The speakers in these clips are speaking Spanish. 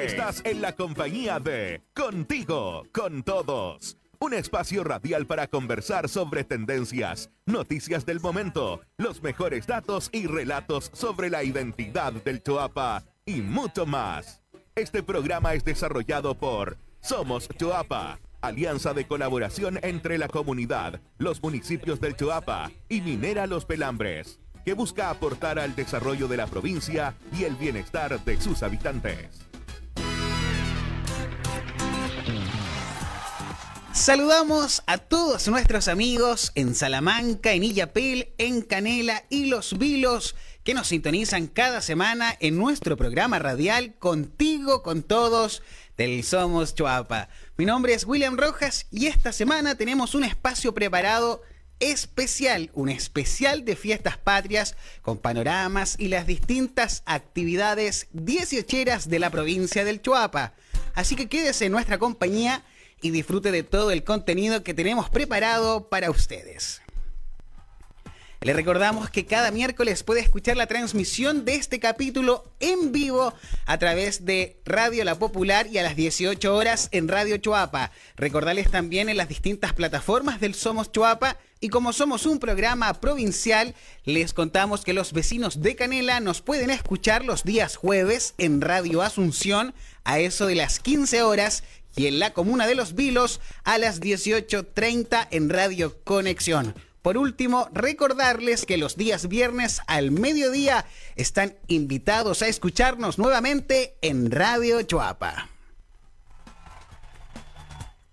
Estás en la compañía de Contigo, con todos. Un espacio radial para conversar sobre tendencias, noticias del momento, los mejores datos y relatos sobre la identidad del Choapa y mucho más. Este programa es desarrollado por Somos Choapa, alianza de colaboración entre la comunidad, los municipios del Choapa y Minera Los Pelambres, que busca aportar al desarrollo de la provincia y el bienestar de sus habitantes. Saludamos a todos nuestros amigos en Salamanca, en Illapel, en Canela y Los Vilos que nos sintonizan cada semana en nuestro programa radial Contigo con Todos del Somos Chuapa. Mi nombre es William Rojas y esta semana tenemos un espacio preparado especial, un especial de fiestas patrias con panoramas y las distintas actividades dieciocheras de la provincia del Chuapa. Así que quédese en nuestra compañía y disfrute de todo el contenido que tenemos preparado para ustedes. Le recordamos que cada miércoles puede escuchar la transmisión de este capítulo en vivo a través de Radio La Popular y a las 18 horas en Radio Choapa. Recordarles también en las distintas plataformas del Somos Choapa y como somos un programa provincial, les contamos que los vecinos de Canela nos pueden escuchar los días jueves en Radio Asunción a eso de las 15 horas y en la comuna de Los Vilos a las 18.30 en Radio Conexión. Por último, recordarles que los días viernes al mediodía están invitados a escucharnos nuevamente en Radio Choapa.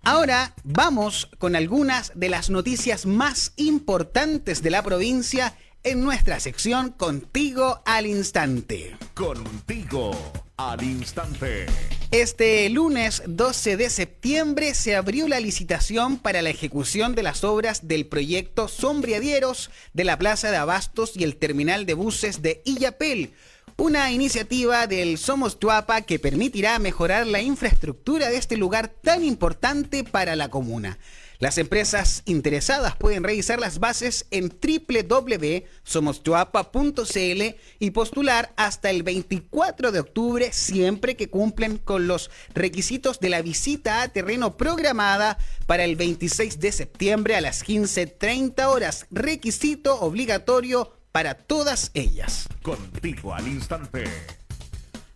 Ahora vamos con algunas de las noticias más importantes de la provincia en nuestra sección Contigo al Instante. Contigo al Instante. Este lunes 12 de septiembre se abrió la licitación para la ejecución de las obras del proyecto Sombriadieros de la Plaza de Abastos y el terminal de buses de Illapel. Una iniciativa del Somos Tuapa que permitirá mejorar la infraestructura de este lugar tan importante para la comuna. Las empresas interesadas pueden revisar las bases en www.somostuapa.cl y postular hasta el 24 de octubre siempre que cumplen con los requisitos de la visita a terreno programada para el 26 de septiembre a las 15.30 horas. Requisito obligatorio para todas ellas. Contigo al instante.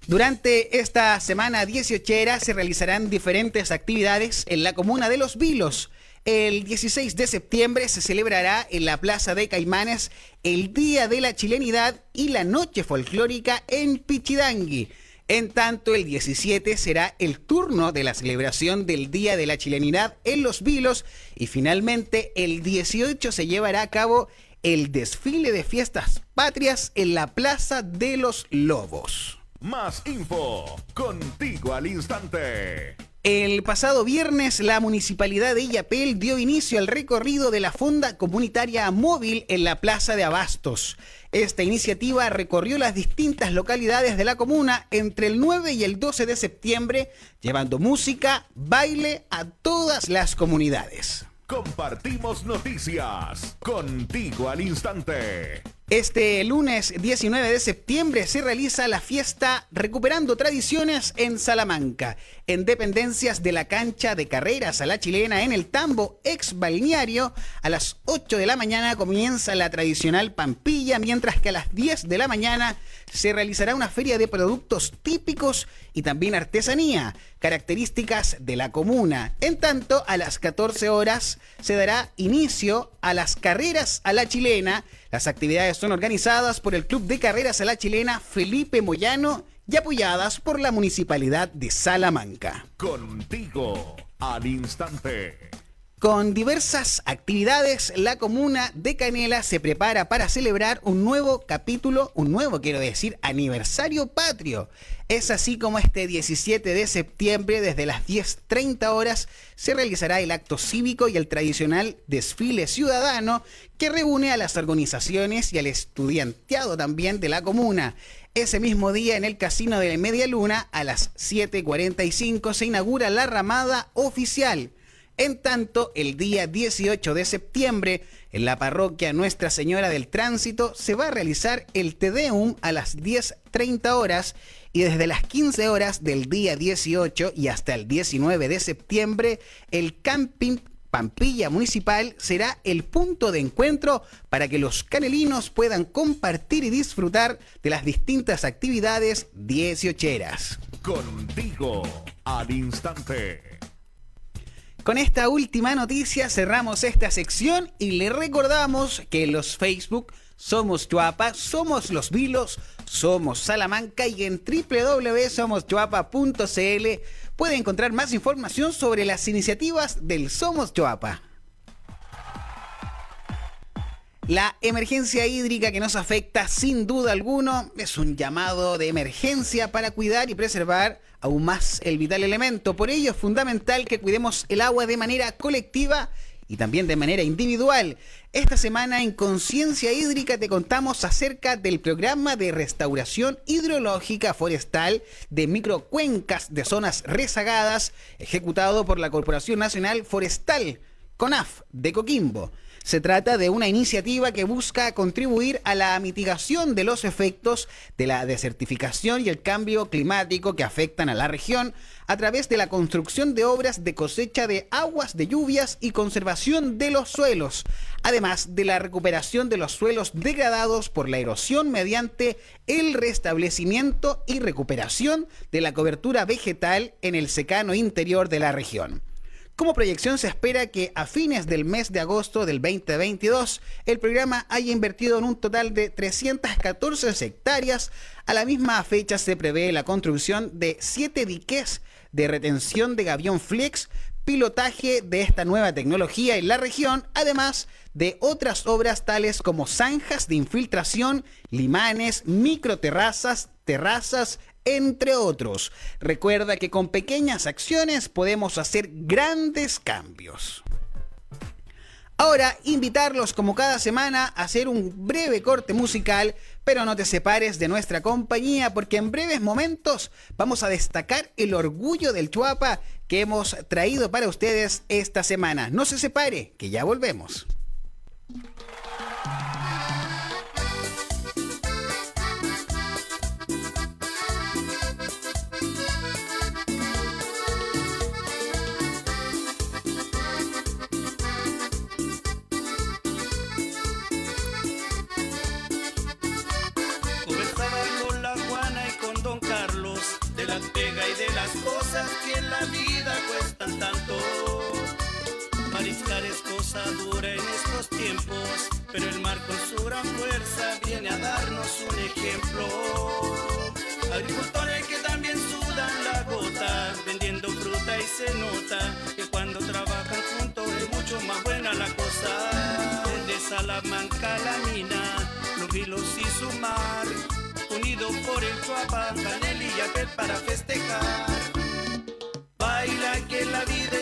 Durante esta semana 18 se realizarán diferentes actividades en la comuna de Los Vilos. El 16 de septiembre se celebrará en la Plaza de Caimanes el Día de la Chilenidad y la Noche Folclórica en Pichidangui. En tanto, el 17 será el turno de la celebración del Día de la Chilenidad en Los Vilos y finalmente el 18 se llevará a cabo el desfile de fiestas patrias en la Plaza de los Lobos. Más info, contigo al instante. El pasado viernes, la municipalidad de Illapel dio inicio al recorrido de la Fonda Comunitaria Móvil en la Plaza de Abastos. Esta iniciativa recorrió las distintas localidades de la comuna entre el 9 y el 12 de septiembre, llevando música, baile a todas las comunidades. Compartimos noticias contigo al instante. Este lunes 19 de septiembre se realiza la fiesta Recuperando Tradiciones en Salamanca, en dependencias de la cancha de carreras a la chilena en el Tambo, ex balneario. A las 8 de la mañana comienza la tradicional pampilla, mientras que a las 10 de la mañana se realizará una feria de productos típicos y también artesanía, características de la comuna. En tanto, a las 14 horas se dará inicio a las carreras a la chilena las actividades son organizadas por el Club de Carreras a la Chilena Felipe Moyano y apoyadas por la Municipalidad de Salamanca. Contigo al instante. Con diversas actividades, la comuna de Canela se prepara para celebrar un nuevo capítulo, un nuevo, quiero decir, aniversario patrio. Es así como este 17 de septiembre, desde las 10.30 horas, se realizará el acto cívico y el tradicional desfile ciudadano que reúne a las organizaciones y al estudianteado también de la comuna. Ese mismo día, en el Casino de la Media Luna, a las 7.45, se inaugura la ramada oficial en tanto, el día 18 de septiembre, en la parroquia Nuestra Señora del Tránsito, se va a realizar el Te Deum a las 10.30 horas y desde las 15 horas del día 18 y hasta el 19 de septiembre, el camping Pampilla Municipal será el punto de encuentro para que los canelinos puedan compartir y disfrutar de las distintas actividades dieciocheras. Contigo al instante. Con esta última noticia cerramos esta sección y le recordamos que los Facebook somos Chuapa, somos Los Vilos, somos Salamanca y en www.somoschuapa.cl puede encontrar más información sobre las iniciativas del Somos Chuapa. La emergencia hídrica que nos afecta sin duda alguno es un llamado de emergencia para cuidar y preservar aún más el vital elemento. Por ello es fundamental que cuidemos el agua de manera colectiva y también de manera individual. Esta semana en Conciencia Hídrica te contamos acerca del programa de restauración hidrológica forestal de microcuencas de zonas rezagadas ejecutado por la Corporación Nacional Forestal, CONAF, de Coquimbo. Se trata de una iniciativa que busca contribuir a la mitigación de los efectos de la desertificación y el cambio climático que afectan a la región a través de la construcción de obras de cosecha de aguas de lluvias y conservación de los suelos, además de la recuperación de los suelos degradados por la erosión mediante el restablecimiento y recuperación de la cobertura vegetal en el secano interior de la región. Como proyección se espera que a fines del mes de agosto del 2022 el programa haya invertido en un total de 314 hectáreas. A la misma fecha se prevé la construcción de siete diques de retención de gavión flex, pilotaje de esta nueva tecnología en la región, además de otras obras tales como zanjas de infiltración, limanes, microterrazas, terrazas, entre otros. Recuerda que con pequeñas acciones podemos hacer grandes cambios. Ahora, invitarlos como cada semana a hacer un breve corte musical, pero no te separes de nuestra compañía porque en breves momentos vamos a destacar el orgullo del Chuapa que hemos traído para ustedes esta semana. No se separe, que ya volvemos. Cosa dura en estos tiempos, pero el mar con su gran fuerza viene a darnos un ejemplo. Agricultores que también sudan la gota, vendiendo fruta y se nota que cuando trabajan juntos es mucho más buena la cosa. Desde Salamanca la mina, los vilos y su mar, unidos por el Chuapa, Canel y Yapel para festejar. Baila que la vida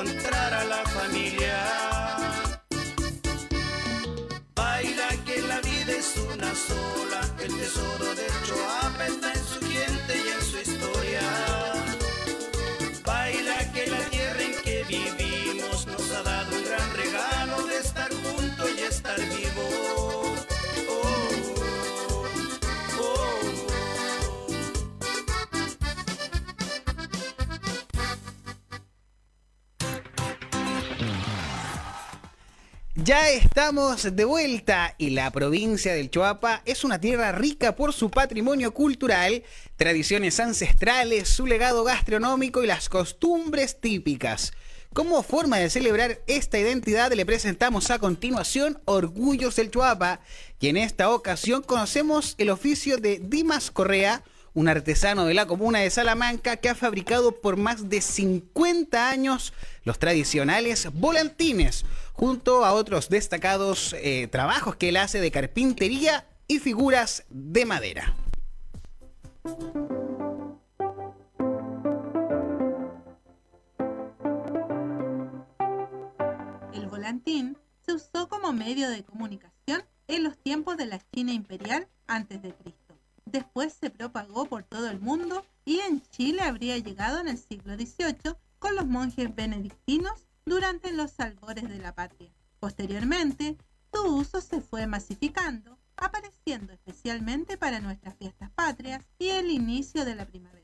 Encontrar a la familia. Ya estamos de vuelta y la provincia del Choapa es una tierra rica por su patrimonio cultural, tradiciones ancestrales, su legado gastronómico y las costumbres típicas. Como forma de celebrar esta identidad, le presentamos a continuación Orgullos del Chuapa, y en esta ocasión conocemos el oficio de Dimas Correa, un artesano de la comuna de Salamanca que ha fabricado por más de 50 años los tradicionales volantines, junto a otros destacados eh, trabajos que él hace de carpintería y figuras de madera. El volantín se usó como medio de comunicación en los tiempos de la China imperial antes de Cristo. Después se propagó por todo el mundo y en Chile habría llegado en el siglo XVIII con los monjes benedictinos durante los albores de la patria. Posteriormente, su uso se fue masificando, apareciendo especialmente para nuestras fiestas patrias y el inicio de la primavera.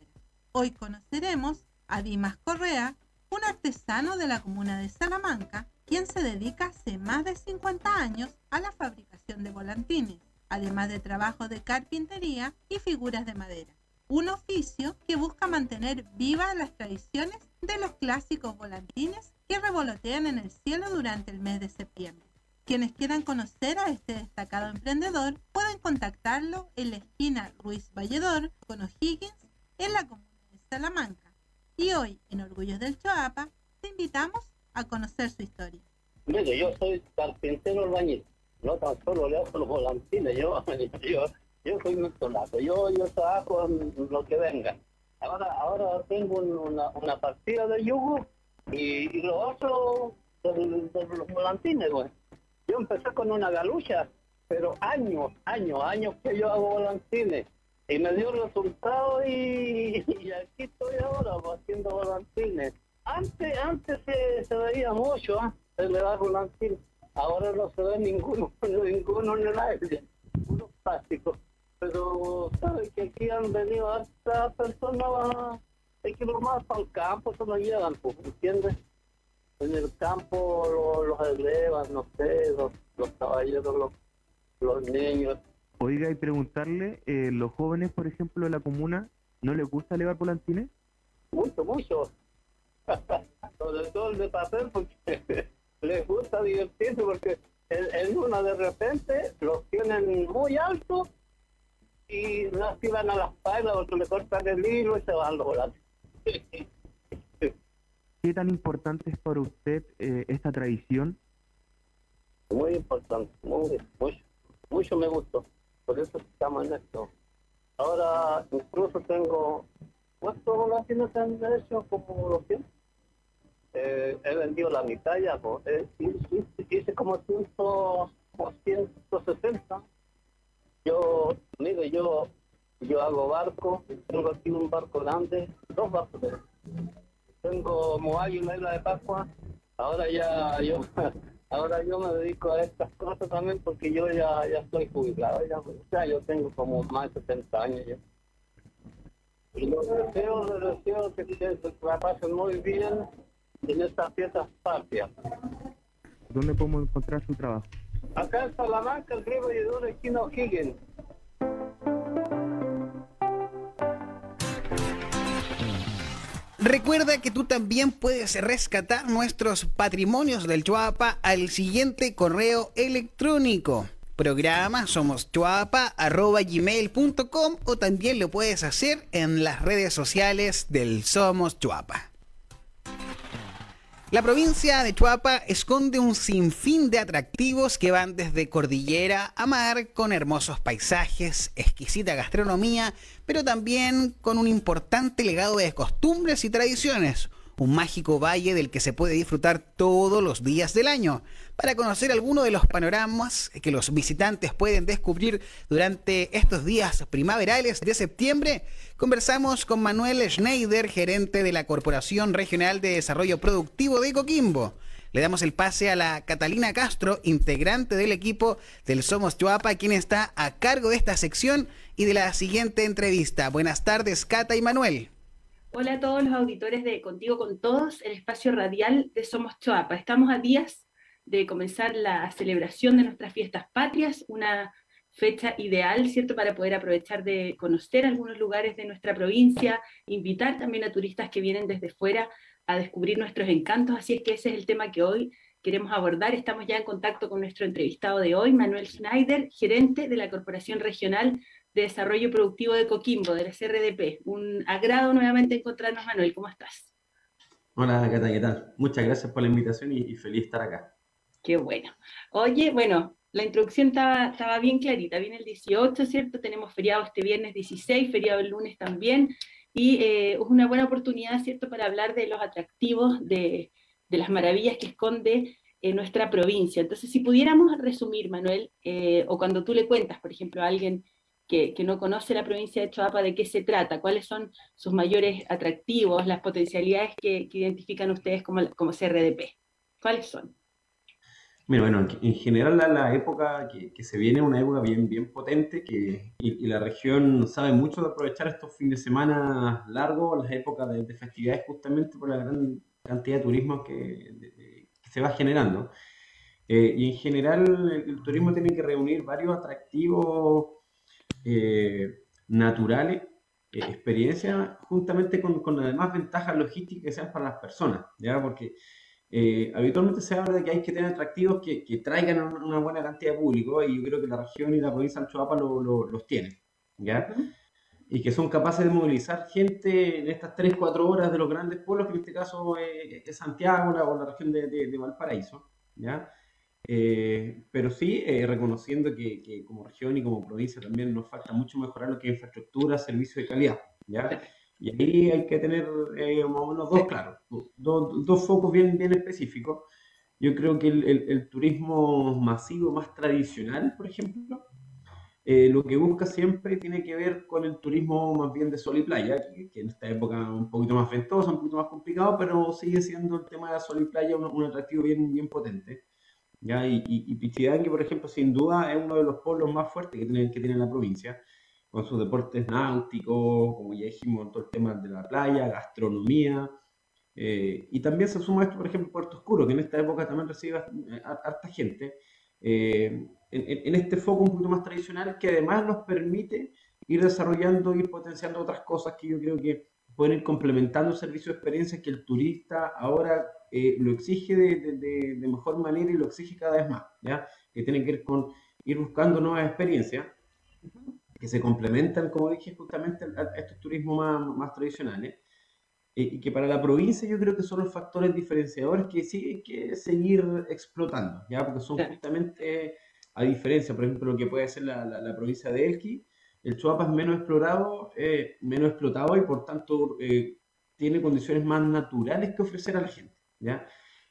Hoy conoceremos a Dimas Correa, un artesano de la comuna de Salamanca, quien se dedica hace más de 50 años a la fabricación de volantines, además de trabajo de carpintería y figuras de madera. Un oficio que busca mantener vivas las tradiciones de los clásicos volantines que revolotean en el cielo durante el mes de septiembre. Quienes quieran conocer a este destacado emprendedor pueden contactarlo en la esquina Ruiz Valledor con O'Higgins en la comuna de Salamanca. Y hoy, en Orgullos del Choapa, te invitamos a conocer su historia. Mire, yo soy carpintero albañil, no tan solo le hago los volantines, yo, yo, yo soy un solazo, yo, yo trabajo en lo que venga. Ahora, ahora tengo una, una partida de yugo y, y lo de, los volantines, güey. Yo empecé con una galucha, pero años, años, años que yo hago volantines. Y me dio resultado y, aquí estoy ahora haciendo volantines. Antes, antes se, se veía mucho, ¿eh? se le da volantín. Ahora no se ve ninguno, ninguno en el aire, unos plásticos. Pero sabe que aquí han venido hartas personas, hay que ir más para el campo, se lo llevan, pues, ¿entiendes? en el campo los, los elevan, no sé, los, los caballeros, los, los niños. Oiga, y preguntarle, eh, los jóvenes, por ejemplo, de la comuna, ¿no les gusta elevar volantines? Mucho, mucho. Sobre todo el de papel, porque les gusta divertirse, porque en, en una de repente los tienen muy altos y no activan a las pailas porque le cortan el hilo y se van los volantes. ¿Qué tan importante es para usted eh, esta tradición? Muy importante, muy, mucho, mucho me gustó. Por eso estamos en esto. Ahora incluso tengo, ¿cuántos volantines han hecho? Como 200. Eh, he vendido la mitad ya, pues. Eh, hice, hice como 100, como 160. Yo, mire, yo, yo hago barco, tengo aquí un barco grande, dos barcos tengo Moai y una isla de Pascua. Ahora ya yo ahora yo me dedico a estas cosas también porque yo ya, ya estoy jubilado, ya, o sea, yo tengo como más de 70 años ya. Y los deseo, les deseo que, que la pasen muy bien en estas fiestas patrias. ¿Dónde podemos encontrar su trabajo? Acá en Salamanca, el río Valledor, esquina O'Higgins. Recuerda que tú también puedes rescatar nuestros patrimonios del Chuapa al siguiente correo electrónico. Programa somoschuapa.gmail.com o también lo puedes hacer en las redes sociales del Somos Chuapa. La provincia de Chuapa esconde un sinfín de atractivos que van desde cordillera a mar, con hermosos paisajes, exquisita gastronomía, pero también con un importante legado de costumbres y tradiciones. Un mágico valle del que se puede disfrutar todos los días del año. Para conocer algunos de los panoramas que los visitantes pueden descubrir durante estos días primaverales de septiembre, conversamos con Manuel Schneider, gerente de la Corporación Regional de Desarrollo Productivo de Coquimbo. Le damos el pase a la Catalina Castro, integrante del equipo del Somos Chuapa, quien está a cargo de esta sección y de la siguiente entrevista. Buenas tardes, Cata y Manuel. Hola a todos los auditores de Contigo con Todos, el espacio radial de Somos Choapa. Estamos a días de comenzar la celebración de nuestras fiestas patrias, una fecha ideal, ¿cierto?, para poder aprovechar de conocer algunos lugares de nuestra provincia, invitar también a turistas que vienen desde fuera a descubrir nuestros encantos, así es que ese es el tema que hoy queremos abordar. Estamos ya en contacto con nuestro entrevistado de hoy, Manuel Schneider, gerente de la Corporación Regional de Desarrollo Productivo de Coquimbo, del CRDP. Un agrado nuevamente encontrarnos, Manuel, ¿cómo estás? Hola, Cata, ¿qué tal? Muchas gracias por la invitación y, y feliz estar acá. Qué bueno. Oye, bueno, la introducción estaba, estaba bien clarita, viene el 18, ¿cierto? Tenemos feriado este viernes 16, feriado el lunes también, y eh, es una buena oportunidad, ¿cierto?, para hablar de los atractivos, de, de las maravillas que esconde eh, nuestra provincia. Entonces, si pudiéramos resumir, Manuel, eh, o cuando tú le cuentas, por ejemplo, a alguien que, no conoce la provincia de Choapa, de qué se trata, cuáles son sus mayores atractivos, las potencialidades que, que identifican ustedes como, como CRDP. ¿Cuáles son? Mira, bueno, en general la, la época que, que, se viene una época bien, bien potente que, y, la región sabe mucho de aprovechar estos fines de semana largos, las épocas de, de festividades justamente por la gran cantidad de turismo que, se va generando. Eh, y en general el, turismo tiene que reunir varios atractivos eh, naturales, eh, experiencias, juntamente con, con además ventajas logísticas que sean para las personas, ¿ya? Porque eh, habitualmente se habla de que hay que tener atractivos que, que traigan una buena cantidad de público y yo creo que la región y la provincia de Choapa lo, lo, los tienen, ¿ya? Y que son capaces de movilizar gente en estas 3-4 horas de los grandes pueblos, que en este caso es, es Santiago la, o la región de, de, de Valparaíso, ¿ya? Eh, pero sí eh, reconociendo que, que, como región y como provincia también nos falta mucho mejorar lo que es infraestructura, servicio de calidad, ¿ya? Y ahí hay que tener eh, más o menos dos, claro, dos, dos focos bien, bien específicos. Yo creo que el, el, el turismo masivo más tradicional, por ejemplo, eh, lo que busca siempre tiene que ver con el turismo más bien de sol y playa, que, que en esta época es un poquito más ventosa, un poquito más complicado, pero sigue siendo el tema de sol y playa un, un atractivo bien, bien potente. ¿Ya? Y, y, y por ejemplo, sin duda es uno de los pueblos más fuertes que tiene, que tiene la provincia con sus deportes náuticos, como ya dijimos, todo el tema de la playa, gastronomía. Eh, y también se suma esto, por ejemplo, Puerto Oscuro, que en esta época también recibe harta gente. Eh, en, en, este foco un poquito más tradicional que además nos permite ir desarrollando, ir potenciando otras cosas que yo creo que pueden ir complementando el servicio de experiencias que el turista ahora eh, lo exige de, de, de, mejor manera y lo exige cada vez más, ¿ya? que tiene que ver con ir buscando nuevas experiencias que se complementan, como dije, justamente a, estos turismos más, más tradicionales, eh, y que para la provincia yo creo que son los factores diferenciadores que sí hay que seguir explotando, ¿ya? porque son justamente, a diferencia, por ejemplo, lo que puede ser la, la, la provincia de Elqui, el Chuapa es menos explorado, eh, menos explotado y por tanto eh, tiene condiciones más naturales que ofrecer a la gente, ¿ya?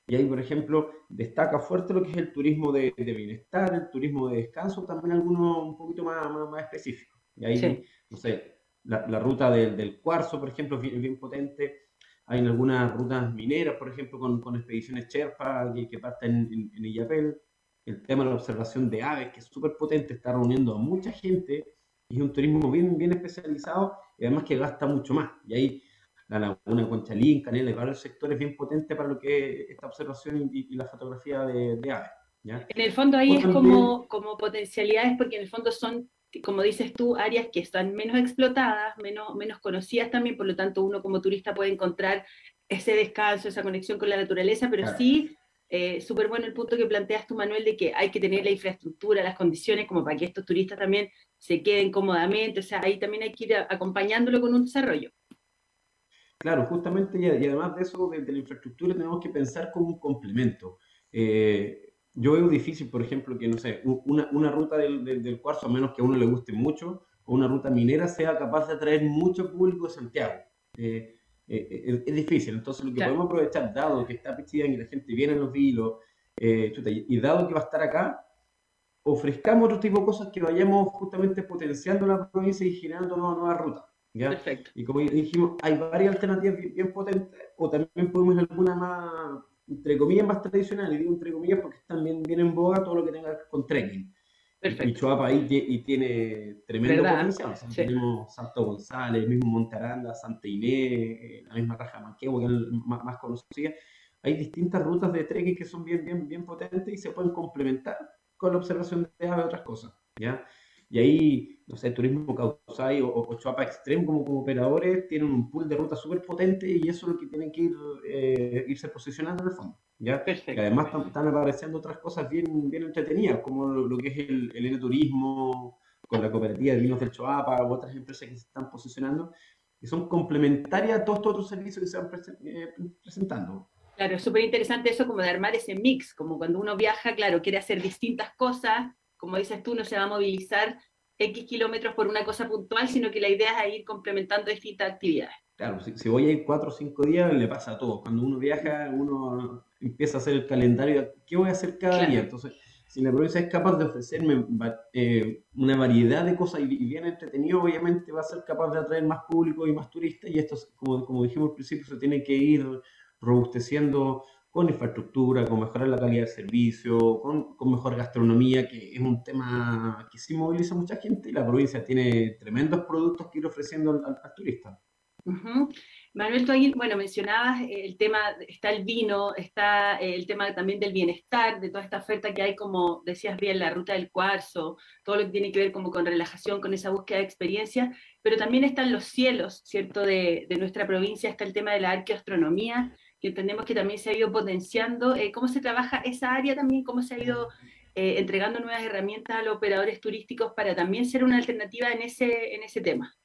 Y ahí, por ejemplo, destaca fuerte lo que es el turismo de, de bienestar, el turismo de descanso, también algunos un poquito más, más, más específicos. Y ahí, sí. no sé, la, la ruta del, del, cuarzo, por ejemplo, es bien, bien, potente. Hay en algunas rutas mineras, por ejemplo, con, con expediciones Sherpa que, que parten en, en, Illapel. El tema de la observación de aves, que es súper potente, está reuniendo a mucha gente y es un turismo bien, bien especializado y además que gasta mucho más. Y ahí la laguna Conchalí, Canela, y varios sectores bien potentes para lo que es esta observación y, y la fotografía de, de aves. ¿ya? En el fondo ahí es como, como potencialidades porque en el fondo son, como dices tú, áreas que están menos explotadas, menos, menos conocidas también, por lo tanto uno como turista puede encontrar ese descanso, esa conexión con la naturaleza, pero claro. sí, eh, súper bueno el punto que planteas tú, Manuel, de que hay que tener la infraestructura, las condiciones como para que estos turistas también se queden cómodamente, o sea, ahí también hay que ir acompañándolo con un desarrollo. Claro, justamente, y, además de eso, de, de, la infraestructura, tenemos que pensar como un complemento. Eh, yo veo difícil, por ejemplo, que, no sé, una, una ruta del, del, del, cuarzo, a menos que a uno le guste mucho, o una ruta minera, sea capaz de atraer mucho público de Santiago. Eh, eh, es difícil, entonces lo que claro. podemos aprovechar, dado que está Pichidán y la gente viene en los vilos, eh, chuta, y dado que va a estar acá, ofrezcamos otro tipo de cosas que vayamos justamente potenciando la provincia y generando nuevas, nuevas rutas. ¿Ya? Perfecto. Y como dijimos, hay varias alternativas bien, bien, potentes, o también podemos ir alguna más, entre comillas, más tradicionales, digo entre comillas porque están bien, bien en boga todo lo que tenga que ver con trekking. Perfecto. Y Choapa ahí y tiene tremendo ¿verdad? potencial. O sea, sí. Tenemos Santo González, el mismo Monte Aranda, Santa Inés, eh, la misma Raja Manquehue, que es más, más conocida. Hay distintas rutas de trekking que son bien, bien, bien potentes y se pueden complementar con la observación de aves y otras cosas. ¿ya? Y ahí, no sé, Turismo Causay o, o Chuapa Extreme como, como operadores tienen un pool de ruta súper potente y eso es lo que tienen que ir, eh, irse posicionando en el fondo. ¿ya? Perfecto. además están apareciendo otras cosas bien, bien entretenidas, como lo, que es el, el turismo con la cooperativa de vinos del Choapa u otras empresas que se están posicionando, y son complementarias a todos estos otros servicios que se van eh, presentando. Claro, es súper interesante eso como de armar ese mix, como cuando uno viaja, claro, quiere hacer distintas cosas, como dices tú, no se va a movilizar X kilómetros por una cosa puntual, sino que la idea es ir complementando distintas actividades. Claro, si, voy a ir cuatro o cinco días, le pasa a todos. Cuando uno viaja, uno empieza a hacer el calendario, ¿qué voy a hacer cada día? Entonces, si la provincia es capaz de ofrecerme eh, una variedad de cosas y, bien entretenido, obviamente va a ser capaz de atraer más público y más turistas, y esto, como, como dijimos al principio, se tiene que ir robusteciendo con infraestructura, con mejorar la calidad del servicio, con, con, mejor gastronomía, que es un tema que sí moviliza a mucha gente y la provincia tiene tremendos productos que ir ofreciendo al, al turista. Manuel, tú bueno, mencionabas el tema, está el vino, está el tema también del bienestar, de toda esta oferta que hay, como decías bien, la ruta del cuarzo, todo lo que tiene que ver como con relajación, con esa búsqueda de experiencia, pero también están los cielos, ¿cierto?, de, de nuestra provincia, está el tema de la arqueoastronomía, que entendemos que también se ha ido potenciando. Eh, ¿Cómo se trabaja esa área también? ¿Cómo se ha ido eh, entregando nuevas herramientas a los operadores turísticos para también ser una alternativa en ese, en ese tema?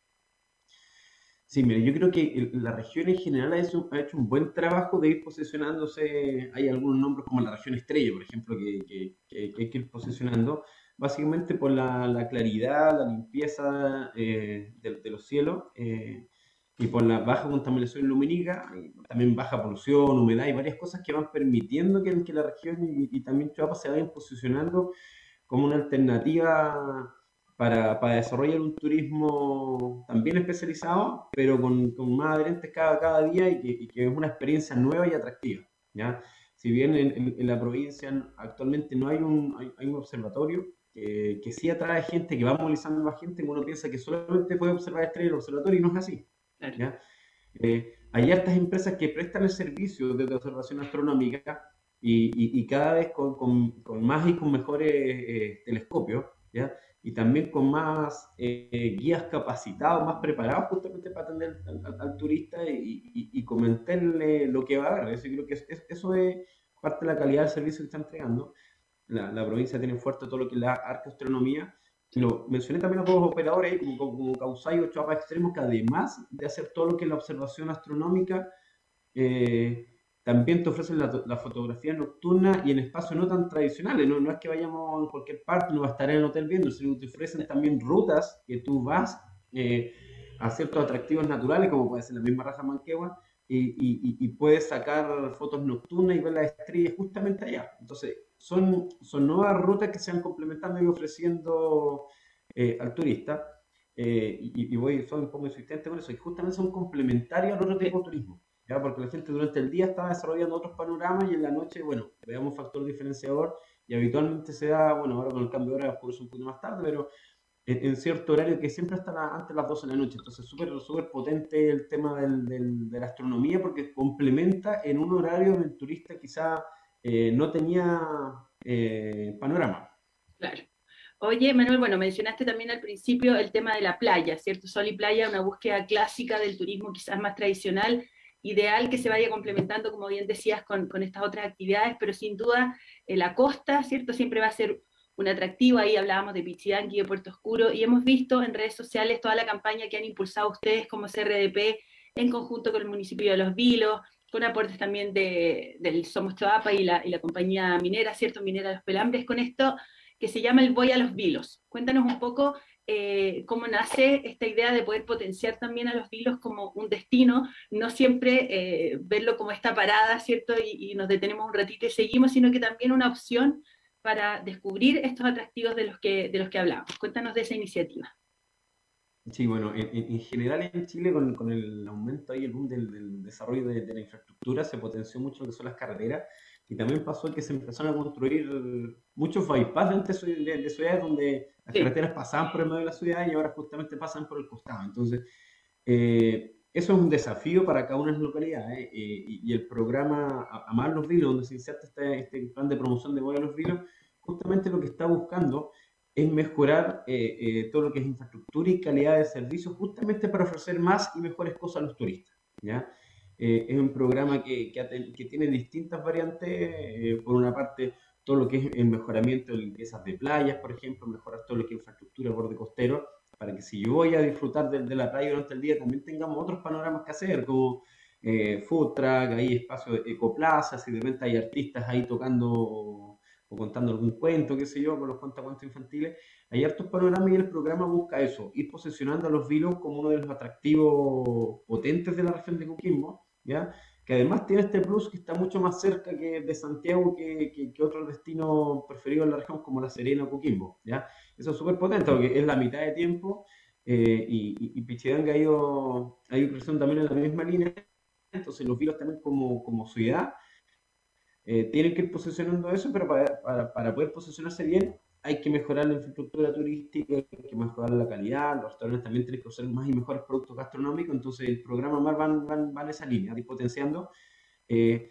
Sí, mire, yo creo que la región en general ha hecho, un buen trabajo de ir posicionándose. Hay algunos nombres como la región estrella, por ejemplo, que, que, hay que ir posicionando, básicamente por la, la claridad, la limpieza eh, de, los cielos y por la baja contaminación lumínica, también baja polución, humedad y varias cosas que van permitiendo que, la región y, también Chihuahua se vayan posicionando como una alternativa para, para, desarrollar un turismo también especializado, pero con, con más adherentes cada, cada día y que, es una experiencia nueva y atractiva. ¿ya? Si bien en, la provincia actualmente no hay un, hay, un observatorio que, que, sí atrae gente, que va movilizando a gente, uno piensa que solamente puede observar estrellas en el observatorio y no es así. ¿Ya? Eh, hay hartas empresas que prestan el servicio de observación astronómica y, y, y cada vez con, con, con, más y con mejores eh, telescopios, ¿ya? y también con más eh, guías capacitados, más preparados justamente para atender al, turista y, y, comentarle lo que va a ver. Eso creo que eso es parte de la calidad del servicio que está entregando. La, la provincia tiene fuerte todo lo que es la arqueastronomía. Lo mencioné también los operadores como, como Causay o Chapa Extremos, que además de hacer todo lo que es la observación astronómica, eh, también te ofrecen la, fotografía nocturna y en espacios no tan tradicionales. No, no es que vayamos a cualquier parte, no va a estar en el hotel viendo, sino que te ofrecen también rutas que tú vas eh, a ciertos atractivos naturales, como puede ser la misma raza manquegua, y, y, y, puedes sacar fotos nocturnas y ver las estrellas justamente allá. Entonces, son, son nuevas rutas que se van complementando y ofreciendo eh, al turista. Eh, y, voy, soy un poco insistente con eso, y justamente son complementarios a otro tipo de turismo porque la gente durante el día está desarrollando otros panoramas y en la noche, bueno, veamos factor diferenciador y habitualmente se da, bueno, ahora con el cambio de hora por eso un poquito más tarde, pero en, cierto horario que siempre está antes de las 12 de la noche. Entonces, súper súper potente el tema del, de la astronomía porque complementa en un horario donde el turista quizá eh, no tenía eh, panorama. Claro. Oye, Manuel, bueno, mencionaste también al principio el tema de la playa, ¿cierto? Sol y playa, una búsqueda clásica del turismo quizás más tradicional ideal que se vaya complementando, como bien decías, con, con estas otras actividades, pero sin duda eh, la costa, ¿cierto? Siempre va a ser un atractivo, ahí hablábamos de Pichidanqui, de Puerto Oscuro, y hemos visto en redes sociales toda la campaña que han impulsado ustedes como CRDP en conjunto con el municipio de Los Vilos, con aportes también de, del Somos Choapa y la, y la compañía minera, ¿cierto? Minera de los Pelambres, con esto que se llama el Voy a los Vilos. Cuéntanos un poco eh, cómo nace esta idea de poder potenciar también a los vilos como un destino, no siempre eh, verlo como esta parada, ¿cierto? Y, nos detenemos un ratito y seguimos, sino que también una opción para descubrir estos atractivos de los que, de los que hablamos. Cuéntanos de esa iniciativa. Sí, bueno, en, general en Chile con, con, el aumento y el boom del, desarrollo de, de, la infraestructura se potenció mucho lo que son las carreteras y también pasó que se empezaron a construir muchos bypass dentro de, ciudades donde las carreteras pasaban por el medio de la ciudad y ahora justamente pasan por el costado. Entonces, eh, eso es un desafío para cada una de las localidades eh, y, el programa Amar los Vilos, donde se inserta este, este, plan de promoción de Voy a los Vilos, justamente lo que está buscando es mejorar eh, eh, todo lo que es infraestructura y calidad de servicios justamente para ofrecer más y mejores cosas a los turistas. ¿ya? Eh, es un programa que, que, tiene distintas variantes, por una parte todo lo que es el mejoramiento de limpiezas de playas, por ejemplo, mejorar todo lo que es infraestructura borde costero, para que si yo voy a disfrutar de, la playa durante el día, también tengamos otros panoramas que hacer, como eh, food truck, hay espacios de ecoplazas, y de repente hay artistas ahí tocando o contando algún cuento, qué sé yo, con los cuentacuentos infantiles. Hay hartos panoramas y el programa busca eso, ir posicionando a los vilos como uno de los atractivos potentes de la región de Coquimbo, ¿ya? que además tiene este plus que está mucho más cerca que de Santiago que, que, otros destinos preferidos en la región como La Serena o Coquimbo. ¿ya? Eso es súper potente porque es la mitad de tiempo eh, y, y, Pichidanga ha ido, ha ido creciendo también en la misma línea. Entonces los vilos también como, como ciudad eh, tienen que ir posicionando eso, pero para, para, para, poder posicionarse bien hay que mejorar la infraestructura turística, hay que mejorar la calidad, los restaurantes también tienen que usar más y mejores productos gastronómicos, entonces el programa más van, van, van esa línea, ir potenciando. Eh,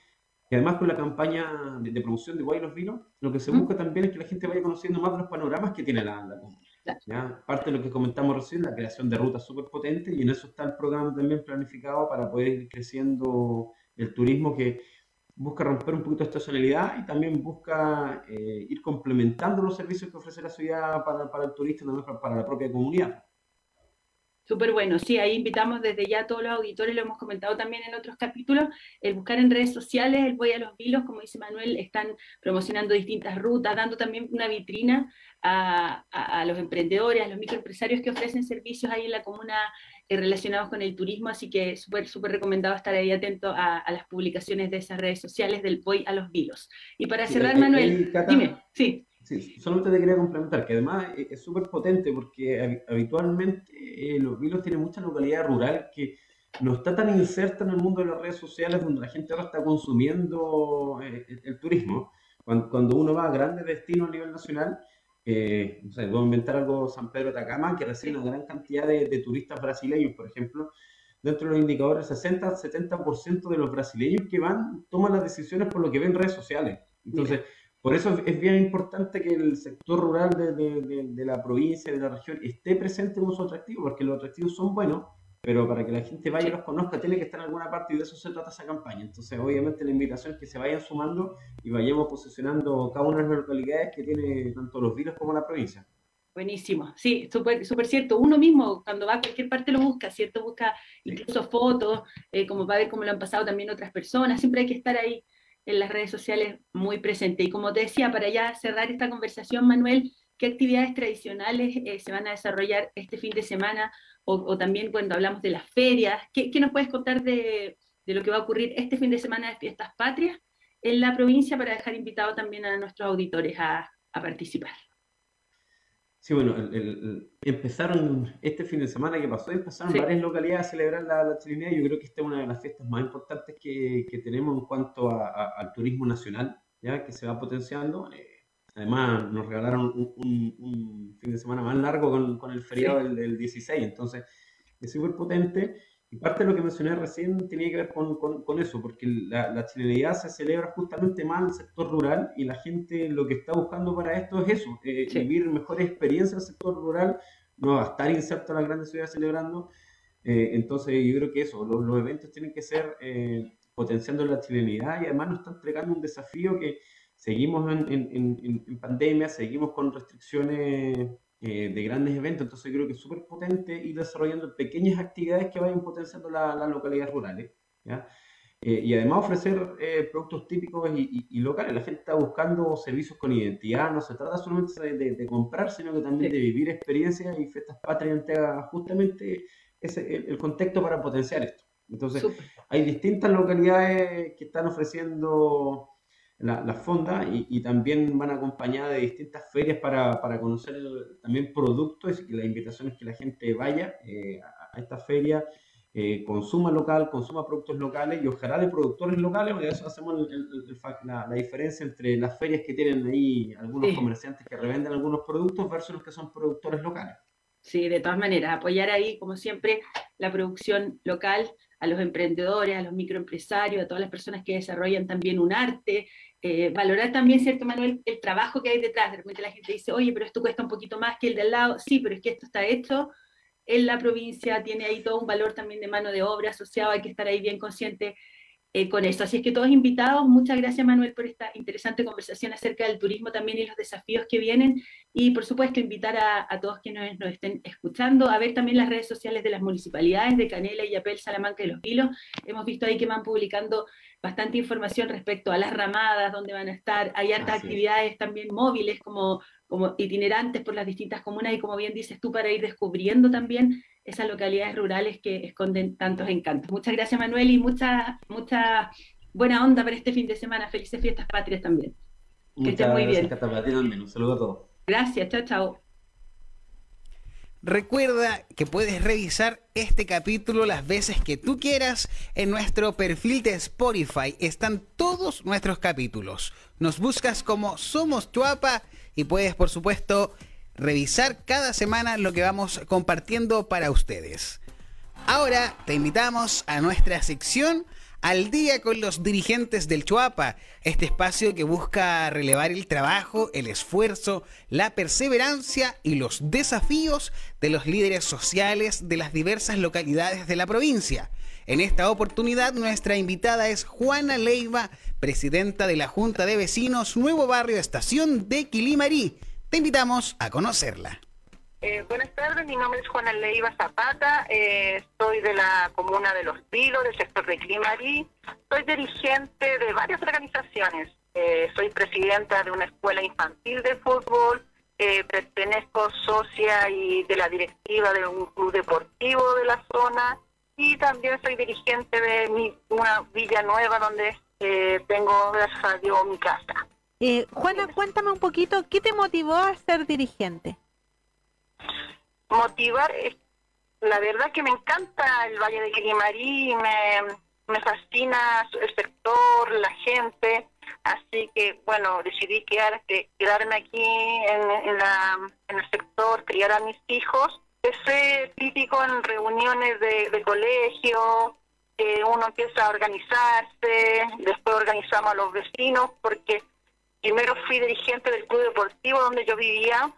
y además con la campaña de, promoción de Guay los Vinos, lo que se busca también es que la gente vaya conociendo más de los panoramas que tiene la, la ¿ya? Parte de lo que comentamos recién, la creación de rutas súper potentes, y en eso está el programa también planificado para poder ir creciendo el turismo que busca romper un poquito esta estacionalidad y también busca eh, ir complementando los servicios que ofrece la ciudad para, para el turista, también para, la propia comunidad. Súper bueno, sí, ahí invitamos desde ya a todos los auditores, lo hemos comentado también en otros capítulos, el buscar en redes sociales, el Voy a los Vilos, como dice Manuel, están promocionando distintas rutas, dando también una vitrina a, a, los emprendedores, a los microempresarios que ofrecen servicios ahí en la comuna relacionados con el turismo, así que súper, súper recomendado estar ahí atento a, las publicaciones de esas redes sociales del Voy a los Vilos. Y para cerrar, Manuel, dime, sí. Sí, solamente te quería complementar que además es súper potente porque habitualmente eh, los vilos tienen mucha localidad rural que no está tan inserta en el mundo de las redes sociales donde la gente ahora está consumiendo eh, el, turismo. Cuando, cuando, uno va a grandes destinos a nivel nacional, eh, no sé, voy a inventar algo San Pedro de Atacama, que recibe una gran cantidad de, turistas brasileños, por ejemplo. Dentro de los indicadores, 60-70% de los brasileños que van toman las decisiones por lo que ven en redes sociales. Entonces, por eso es bien importante que el sector rural de, de, de, la provincia, de la región, esté presente en su atractivo, porque los atractivos son buenos, pero para que la gente vaya y los conozca tiene que estar en alguna parte y de eso se trata esa campaña. Entonces, obviamente la invitación es que se vayan sumando y vayamos posicionando cada una de las localidades que tiene tanto los vinos como la provincia. Buenísimo, sí, súper super cierto. Uno mismo cuando va a cualquier parte lo busca, ¿cierto? Busca incluso fotos, eh, como para ver cómo lo han pasado también otras personas. Siempre hay que estar ahí en las redes sociales muy presente. Y como te decía, para ya cerrar esta conversación, Manuel, ¿qué actividades tradicionales eh, se van a desarrollar este fin de semana o, también cuando hablamos de las ferias. ¿Qué, nos puedes contar de, lo que va a ocurrir este fin de semana de Fiestas Patrias en la provincia para dejar invitado también a nuestros auditores a, participar? Sí, bueno, empezaron este fin de semana que pasó, empezaron varias localidades a celebrar la, la chilenidad. Yo creo que esta es una de las fiestas más importantes que, tenemos en cuanto al turismo nacional, ya que se va potenciando. Eh, Además, nos regalaron un, fin de semana más largo con, el feriado del, 16, entonces es súper potente. Y parte de lo que mencioné recién tenía que ver con, eso, porque la, la, chilenidad se celebra justamente más en el sector rural y la gente lo que está buscando para esto es eso, eh, vivir mejores experiencias en el sector rural, no va a estar inserto en las grandes ciudades celebrando. Eh, entonces yo creo que eso, los, los eventos tienen que ser eh, potenciando la chilenidad y además nos están entregando un desafío que seguimos en, en, en, pandemia, seguimos con restricciones eh, de grandes eventos, entonces creo que es súper potente ir desarrollando pequeñas actividades que vayan potenciando las localidades rurales. ¿ya? Eh, y además ofrecer eh, productos típicos y, y, locales. La gente está buscando servicios con identidad, no se trata solamente de, de, comprar, sino que también de vivir experiencias y fiestas patrias justamente ese, el, contexto para potenciar esto. Entonces, hay distintas localidades que están ofreciendo las fondas y, también van acompañadas de distintas ferias para, para conocer también productos y la invitación es que la gente vaya eh, a, esta feria, eh, consuma local, consuma productos locales y ojalá de productores locales, porque eso hacemos la, la, diferencia entre las ferias que tienen ahí algunos comerciantes que revenden algunos productos versus los que son productores locales. Sí, de todas maneras, apoyar ahí, como siempre, la producción local, a los emprendedores, a los microempresarios, a todas las personas que desarrollan también un arte, eh, valorar también, ¿cierto, Manuel, el trabajo que hay detrás. De repente la gente dice, oye, pero esto cuesta un poquito más que el de al lado. Sí, pero es que esto está hecho en la provincia, tiene ahí todo un valor también de mano de obra asociado, hay que estar ahí bien consciente eh, con eso. Así es que todos invitados, muchas gracias Manuel por esta interesante conversación acerca del turismo también y los desafíos que vienen. Y por supuesto invitar a, todos quienes nos, estén escuchando a ver también las redes sociales de las municipalidades de Canela, y Yapel, Salamanca y Los Vilos. Hemos visto ahí que van publicando bastante información respecto a las ramadas, dónde van a estar. Hay hartas actividades también móviles como, como itinerantes por las distintas comunas y como bien dices tú, para ir descubriendo también esas localidades rurales que esconden tantos encantos. Muchas gracias Manuel y mucha, mucha buena onda para este fin de semana. Felices fiestas patrias también. que estén muy bien. Un saludo a todos. Gracias, chao, chao. Recuerda que puedes revisar este capítulo las veces que tú quieras en nuestro perfil de Spotify. Están todos nuestros capítulos. Nos buscas como Somos Chuapa y puedes, por supuesto, revisar cada semana lo que vamos compartiendo para ustedes. Ahora te invitamos a nuestra sección al día con los dirigentes del Chuapa, este espacio que busca relevar el trabajo, el esfuerzo, la perseverancia y los desafíos de los líderes sociales de las diversas localidades de la provincia. En esta oportunidad nuestra invitada es Juana Leiva, presidenta de la Junta de Vecinos Nuevo Barrio Estación de Quilimarí. Te invitamos a conocerla. Eh, buenas tardes, mi nombre es Juana Leiva Zapata, eh, soy de la comuna de Los Vilos, del sector de Climarí, soy dirigente de varias organizaciones, eh, soy presidenta de una escuela infantil de fútbol, pertenezco socia y de la directiva de un club deportivo de la zona y también soy dirigente de mi, una villa nueva donde tengo, gracias a Dios, mi casa. Juana, cuéntame un poquito, ¿qué te motivó a ser dirigente? Motivar, la verdad que me encanta el Valle de Quilimarí, me, fascina el sector, la gente, así que bueno, decidí quedar, quedarme aquí en el sector, criar a mis hijos. Ese típico en reuniones de, de colegio, que uno empieza a organizarse, después organizamos a los vecinos, porque primero fui dirigente del club deportivo donde yo vivía,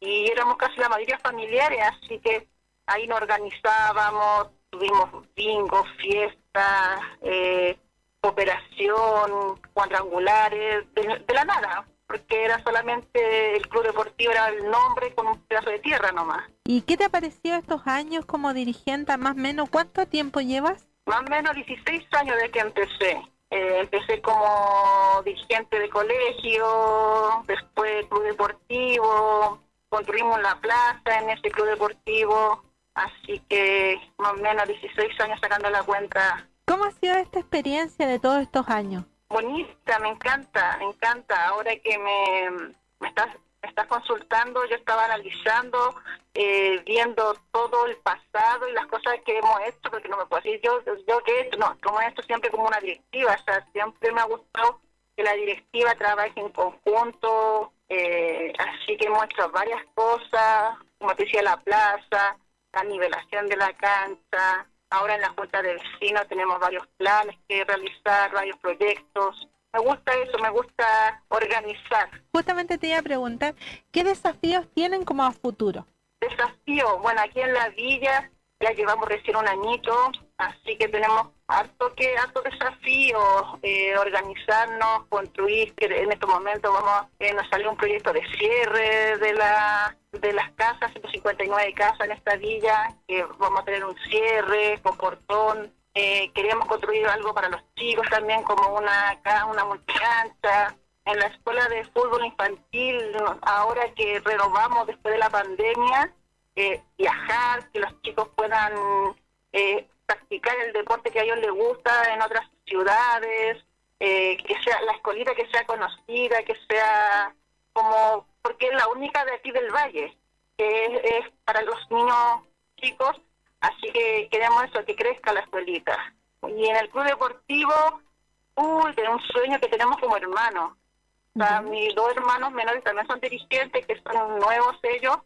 y éramos casi la mayoría familiares, así que ahí nos organizábamos, tuvimos bingo, fiestas, eh, cooperación, cuadrangulares, de, la nada, porque era solamente el club deportivo, era el nombre con un pedazo de tierra nomás. ¿Y qué te ha parecido estos años como dirigente, más o menos? ¿Cuánto tiempo llevas? Más o menos 16 años desde que empecé. Eh, empecé como dirigente de colegio, después club deportivo, construimos la plaza en este club deportivo, así que más o menos 16 años sacando la cuenta. ¿Cómo ha sido esta experiencia de todos estos años? Bonita, me encanta, me encanta. Ahora que me, me estás me estás consultando, yo estaba analizando, eh, viendo todo el pasado y las cosas que hemos hecho, porque no me puedo decir yo, yo que he hecho, no, como esto siempre como una directiva, o sea, siempre me ha gustado que la directiva trabaje en conjunto, eh, así que hecho varias cosas, como te decía, la plaza, la nivelación de la cancha. Ahora en la Junta de Vecinos tenemos varios planes que realizar, varios proyectos. Me gusta eso, me gusta organizar. Justamente te iba a preguntar, ¿qué desafíos tienen como a futuro? Desafío, bueno, aquí en la villa ya llevamos recién un añito, así que tenemos harto que harto desafío eh, organizarnos construir que en estos momentos vamos eh, nos salió un proyecto de cierre de la de las casas 159 casas en esta villa que vamos a tener un cierre con portón. Eh, queríamos construir algo para los chicos también como una una multicancha en la escuela de fútbol infantil ahora que renovamos después de la pandemia eh, viajar, que los chicos puedan eh, practicar el deporte que a ellos les gusta en otras ciudades, eh, que sea la escolita que sea conocida, que sea como, porque es la única de aquí del valle, que es, para los niños chicos, así que queremos eso, que crezca la escuelita. Y en el club deportivo, uy, de un sueño que tenemos como hermanos. mis dos hermanos menores también son dirigentes, que son nuevos ellos,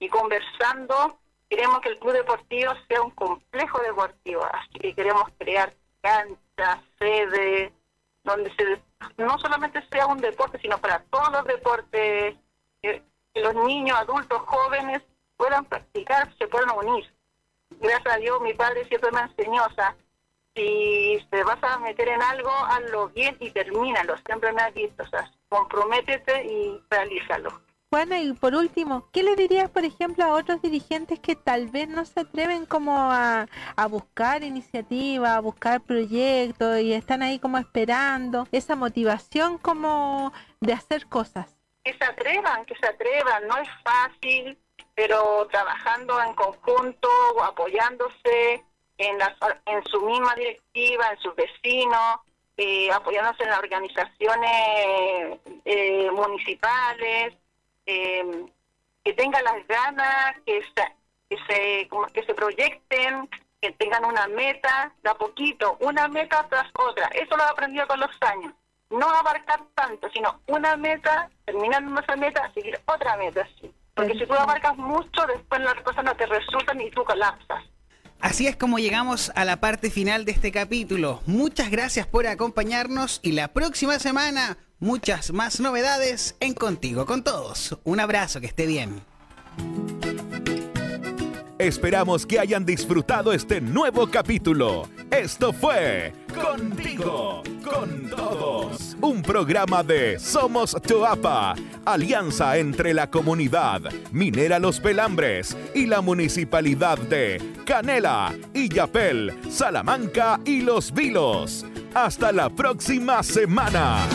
y conversando queremos que el club deportivo sea un complejo deportivo, así que queremos crear canchas, sede, donde se, no solamente sea un deporte, sino para todos los deportes, que, los niños, adultos, jóvenes puedan practicar, se puedan unir. Gracias a Dios, mi padre siempre me enseñó, o sea, si te vas a meter en algo, hazlo bien y termínalo. Siempre me ha dicho, o sea, comprométete y realízalo. Bueno, y por último, ¿qué le dirías, por ejemplo, a otros dirigentes que tal vez no se atreven como a, buscar iniciativas, a buscar proyectos y están ahí como esperando esa motivación como de hacer cosas? Que se atrevan, que se atrevan, no es fácil, pero trabajando en conjunto, apoyándose en, las, en su misma directiva, en sus vecinos, eh, apoyándose en las organizaciones eh, municipales, eh, que tengan las ganas, que se, que se, que se proyecten, que tengan una meta, de a poquito, una meta tras otra. Eso lo he aprendido con los años. No abarcar tanto, sino una meta, terminando esa meta, seguir otra meta. Porque si tú abarcas mucho, después las cosas no te resultan y tú colapsas. Así es como llegamos a la parte final de este capítulo. Muchas gracias por acompañarnos y la próxima semana muchas más novedades en Contigo con Todos. Un abrazo, que esté bien. Esperamos que hayan disfrutado este nuevo capítulo. Esto fue Contigo, con todos. Un programa de Somos Toapa, alianza entre la comunidad Minera Los Pelambres y la municipalidad de Canela, Illapel, Salamanca y Los Vilos. Hasta la próxima semana.